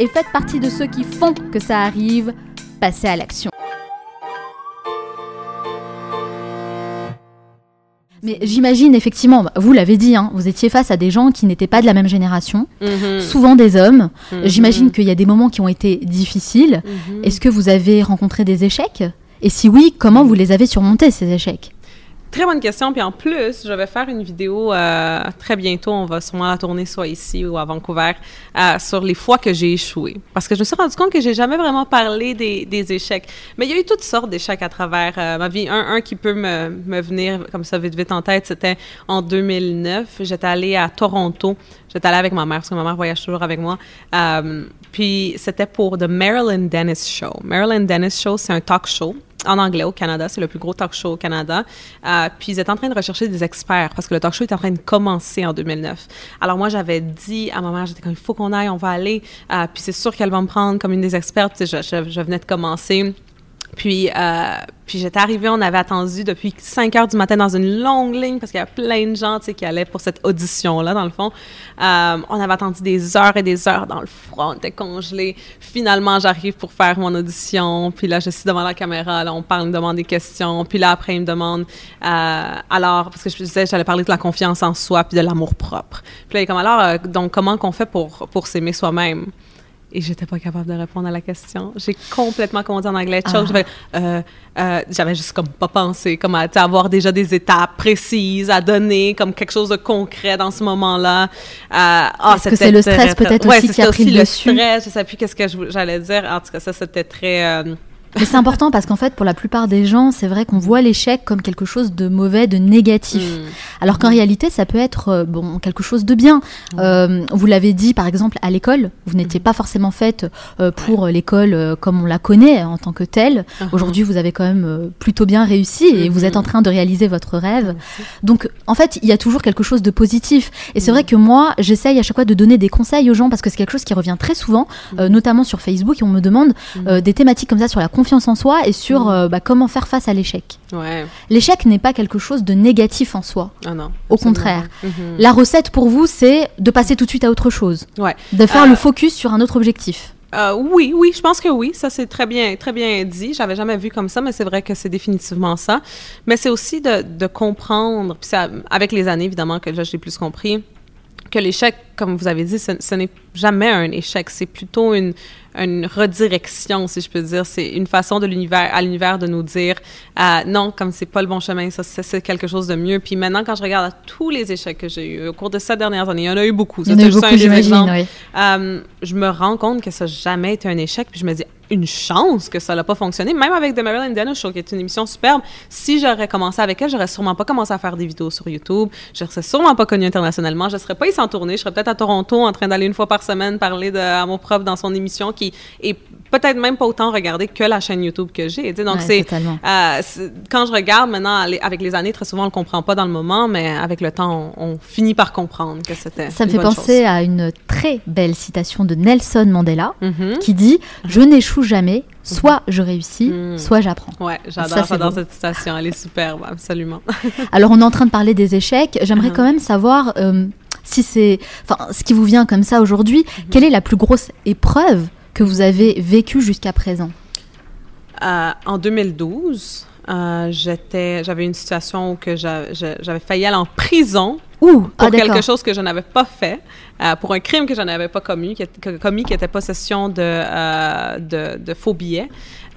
et faites partie de ceux qui font que ça arrive. Passez à l'action. Mais j'imagine effectivement, vous l'avez dit, hein, vous étiez face à des gens qui n'étaient pas de la même génération, Mhm. souvent des hommes. Mhm. J'imagine qu'il y a des moments qui ont été difficiles. Mhm. Est-ce que vous avez rencontré des échecs? Et si oui, comment vous les avez surmontés ces échecs? Très bonne question. Puis en plus, je vais faire une vidéo euh, très bientôt. On va sûrement la tourner soit ici ou à Vancouver euh, sur les fois que j'ai échoué. Parce que je me suis rendu compte que j'ai jamais vraiment parlé des, échecs. Mais il y a eu toutes sortes d'échecs à travers euh, ma vie. Un, qui peut me, me venir comme ça vite vite en tête, c'était en 2009. J'étais allée à Toronto. J'étais allée avec ma mère parce que ma mère voyage toujours avec moi. Puis c'était pour The Marilyn Dennis Show. Marilyn Dennis Show, c'est un talk show en anglais au Canada. C'est le plus gros talk show au Canada. Euh, puis ils étaient en train de rechercher des experts parce que le talk show était en train de commencer en 2009. Alors moi, j'avais dit à ma mère, j'étais comme, il faut qu'on aille, on va aller. Euh, puis c'est sûr qu'elle va me prendre comme une des expertes. Je, je, je venais de commencer. Puis, euh, puis j'étais arrivée, on avait attendu depuis 5 heures du matin dans une longue ligne parce qu'il y a plein de gens qui allaient pour cette audition-là, dans le fond. Euh, on avait attendu des heures et des heures dans le froid, on était congelés. Finalement, j'arrive pour faire mon audition. Puis là, je suis devant la caméra, là, on parle, me demande des questions. Puis là, après, il me demande, euh, alors, parce que je disais, j'allais parler de la confiance en soi puis de l'amour propre. Puis là, il est comme, alors, donc, comment qu'on fait pour, pour s'aimer soi-même? Et j'étais pas capable de répondre à la question. J'ai complètement, comment dire en anglais. Ah. J'avais, euh, euh, j'avais juste comme pas pensé, comme à avoir déjà des étapes précises à donner, comme quelque chose de concret dans ce moment-là. Euh, ah, Est-ce que c'était c'est le stress peut-être ouais, aussi qui c'était a pris aussi le le dessus? stress. Je sais plus qu'est-ce que j'allais dire. En tout cas, ça, c'était très... Mais c'est important parce qu'en fait, pour la plupart des gens, c'est vrai qu'on voit l'échec comme quelque chose de mauvais, de négatif. hmm. Alors qu'en réalité, ça peut être euh, bon quelque chose de bien. Euh, vous l'avez dit, par exemple, à l'école, vous n'étiez pas forcément faite euh, pour l'école euh, comme on la connaît en tant que telle. Uh-huh. Aujourd'hui, vous avez quand même plutôt bien réussi et vous êtes en train de réaliser votre rêve. Merci. Donc, en fait, il y a toujours quelque chose de positif. Et c'est vrai que moi, j'essaye à chaque fois de donner des conseils aux gens parce que c'est quelque chose qui revient très souvent, notamment sur Facebook, et on me demande des thématiques comme ça sur la confiance en soi et sur Mhm. euh, bah, comment faire face à l'échec. Ouais. L'échec n'est pas quelque chose de négatif en soi. Ah non. Au contraire. Mhm. La recette pour vous, c'est de passer tout de suite à autre chose, Ouais. de faire Euh, le focus sur un autre objectif. Euh, oui, oui, je pense que oui. Ça, c'est très bien, très bien dit. J'avais jamais vu comme ça, mais c'est vrai que c'est définitivement ça. Mais c'est aussi de, de comprendre, puis ça, avec les années, évidemment, que là, j'ai plus compris, que l'échec, comme vous avez dit, ce, ce n'est jamais un échec. C'est plutôt une, une redirection, si je peux dire. C'est une façon de l'univers, à l'univers de nous dire, euh, non, comme c'est pas le bon chemin, ça, c'est quelque chose de mieux. Puis maintenant, quand je regarde à tous les échecs que j'ai eus au cours de ces dernières années, il y en a eu beaucoup. Il y en a eu beaucoup, j'imagine. oui. Euh, je me rends compte que ça n'a jamais été un échec, puis je me dis une chance que ça n'a pas fonctionné. Même avec The Marilyn Dennis Show, qui est une émission superbe, si j'aurais commencé avec elle, j'aurais sûrement pas commencé à faire des vidéos sur YouTube, je serais sûrement pas connue internationalement, je serais pas ici en tournée, je serais peut-être à Toronto en train d'aller une fois par semaine parler de Amour propre dans son émission qui est peut-être même pas autant regarder que la chaîne YouTube que j'ai. Donc, Ouais, c'est, totalement. euh, c'est- quand je regarde maintenant, les- avec les années, très souvent, on le comprend pas dans le moment, mais avec le temps, on, on finit par comprendre que c'était. Ça me fait penser à une très belle citation de Nelson Mandela. Mhm. qui dit Je n'échoue jamais, soit je réussis, Mhm. soit j'apprends. Ouais, j'adore, cette citation. Elle est superbe, absolument. Alors, on est en train de parler des échecs. J'aimerais Mhm. quand même savoir euh, si c'est. Enfin, ce qui vous vient comme ça aujourd'hui, Mhm. quelle est la plus grosse épreuve que vous avez vécue jusqu'à présent Euh, en 2012, euh, j'étais, j'avais une situation où que j'avais failli aller en prison Ouh, pour ah, d'accord. quelque chose que je n'avais pas fait, euh, pour un crime que je n'avais pas commis, qui, était- commis, qui était possession de, euh, de, de faux billets.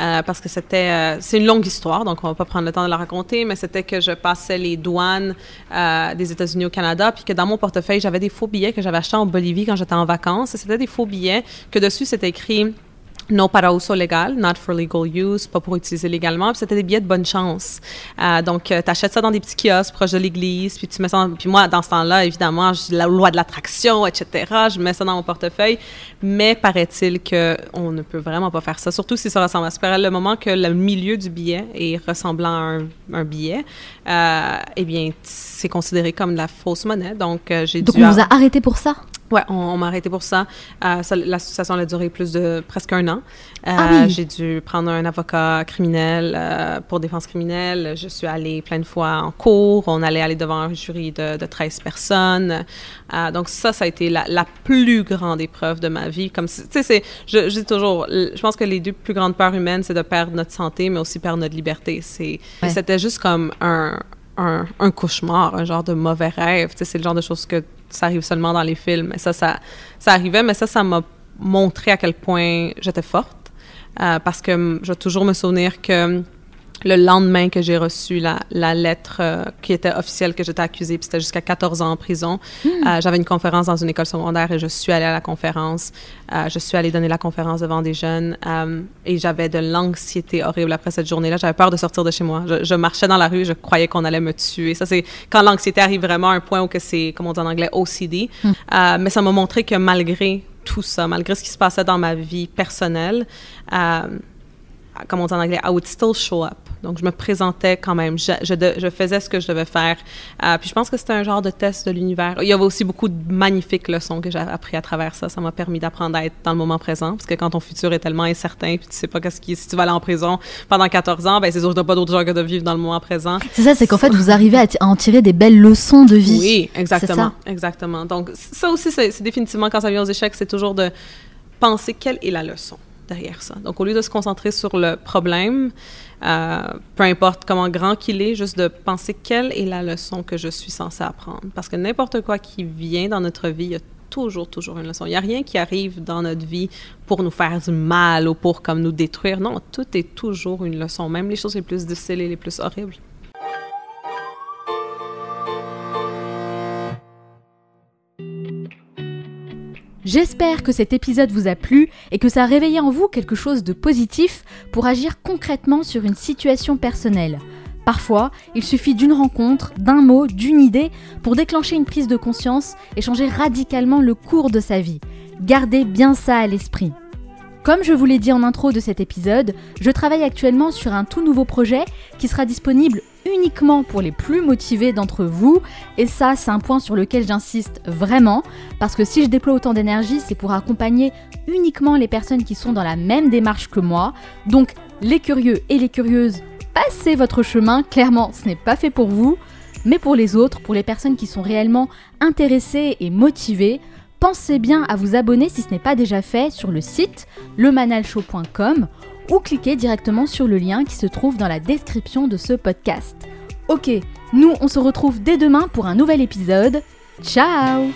Euh, parce que c'était, c'est une longue histoire, donc on va pas prendre le temps de la raconter, mais c'était que je passais les douanes des États-Unis au Canada, puis que dans mon portefeuille, j'avais des faux billets que j'avais achetés en Bolivie quand j'étais en vacances. Et c'était des faux billets que dessus, c'était écrit No para uso legal, not for legal use, pas pour utiliser légalement. Puis c'était des billets de bonne chance. Euh, donc, tu achètes ça dans des petits kiosques proches de l'église, puis tu mets ça. Puis moi, dans ce temps-là, évidemment, j'ai la loi de l'attraction, etc. Je mets ça dans mon portefeuille. Mais paraît-il que on ne peut vraiment pas faire ça, surtout si ça ressemble à ça. Le moment que le milieu du billet est ressemblant à un, un billet, euh, eh bien, c'est considéré comme de la fausse monnaie. Donc, euh, j'ai Donc, dû on vous a arrêté pour ça? Ouais, on, on m'a arrêté pour ça. Euh, ça L'association a duré plus de presque un an. Euh, Ah oui. J'ai dû prendre un avocat criminel euh, pour défense criminelle. Je suis allée plein de fois en cours. On allait aller devant un jury de, de 13 personnes. Euh, donc ça, ça a été la, la plus grande épreuve de ma vie. Comme tu sais, c'est- je, je dis toujours, je pense que les deux plus grandes peurs humaines, c'est de perdre notre santé, mais aussi perdre notre liberté. C'est, Ouais. c'était juste comme un, un, un cauchemar, un genre de mauvais rêve. Tu sais, c'est le genre de choses que ça arrive seulement dans les films. Et ça, ça, ça arrivait, mais ça, ça m'a montré à quel point j'étais forte. Euh, parce que hum, je vais toujours me souvenir que hum, le lendemain que j'ai reçu la, la lettre euh, qui était officielle que j'étais accusée, puis c'était jusqu'à 14 ans en prison, euh, j'avais une conférence dans une école secondaire et je suis allée à la conférence. Euh, je suis allée donner la conférence devant des jeunes euh, et j'avais de l'anxiété horrible après cette journée-là. J'avais peur de sortir de chez moi. Je, je marchais dans la rue, je croyais qu'on allait me tuer. Ça, c'est quand l'anxiété arrive vraiment à un point où que c'est, comme on dit en anglais, OCD. Euh, mais ça m'a montré que malgré tout ça, malgré ce qui se passait dans ma vie personnelle, euh, comme on dit en anglais, I would still show up. Donc, je me présentais quand même. Je, je, de- je faisais ce que je devais faire. Euh, puis, je pense que c'était un genre de test de l'univers. Il y avait aussi beaucoup de magnifiques leçons que j'ai appris à travers ça. Ça m'a permis d'apprendre à être dans le moment présent. Parce que quand ton futur est tellement incertain, puis tu sais pas qu'est-ce qui, si tu vas aller en prison pendant 14 ans, ben c'est sûr que pas d'autre chose que de vivre dans le moment présent. C'est ça, c'est qu'en fait, vous arrivez à, à en tirer des belles leçons de vie. Oui, exactement. Exactement. Donc, ça aussi, c'est définitivement, quand ça vient aux échecs, c'est toujours de penser quelle est la leçon derrière ça. Donc, au lieu de se concentrer sur le problème, euh, peu importe comment grand qu'il est, juste de penser quelle est la leçon que je suis censée apprendre. Parce que n'importe quoi qui vient dans notre vie, il y a toujours, toujours une leçon. Il n'y a rien qui arrive dans notre vie pour nous faire du mal ou pour comme nous détruire. Non, tout est toujours une leçon, même les choses les plus difficiles et les plus horribles. J'espère que cet épisode vous a plu et que ça a réveillé en vous quelque chose de positif pour agir concrètement sur une situation personnelle. Parfois, il suffit d'une rencontre, d'un mot, d'une idée pour déclencher une prise de conscience et changer radicalement le cours de sa vie. Gardez bien ça à l'esprit. Comme je vous l'ai dit en intro de cet épisode, je travaille actuellement sur un tout nouveau projet qui sera disponible uniquement pour les plus motivés d'entre vous. Et ça, c'est un point sur lequel j'insiste vraiment, parce que si je déploie autant d'énergie, c'est pour accompagner uniquement les personnes qui sont dans la même démarche que moi. Donc, les curieux et les curieuses, passez votre chemin, clairement, ce n'est pas fait pour vous. Mais pour les autres, pour les personnes qui sont réellement intéressées et motivées, pensez bien à vous abonner si ce n'est pas déjà fait sur le site lemanalshow.com ou cliquez directement sur le lien qui se trouve dans la description de ce podcast. Ok, nous on se retrouve dès demain pour un nouvel épisode. Ciao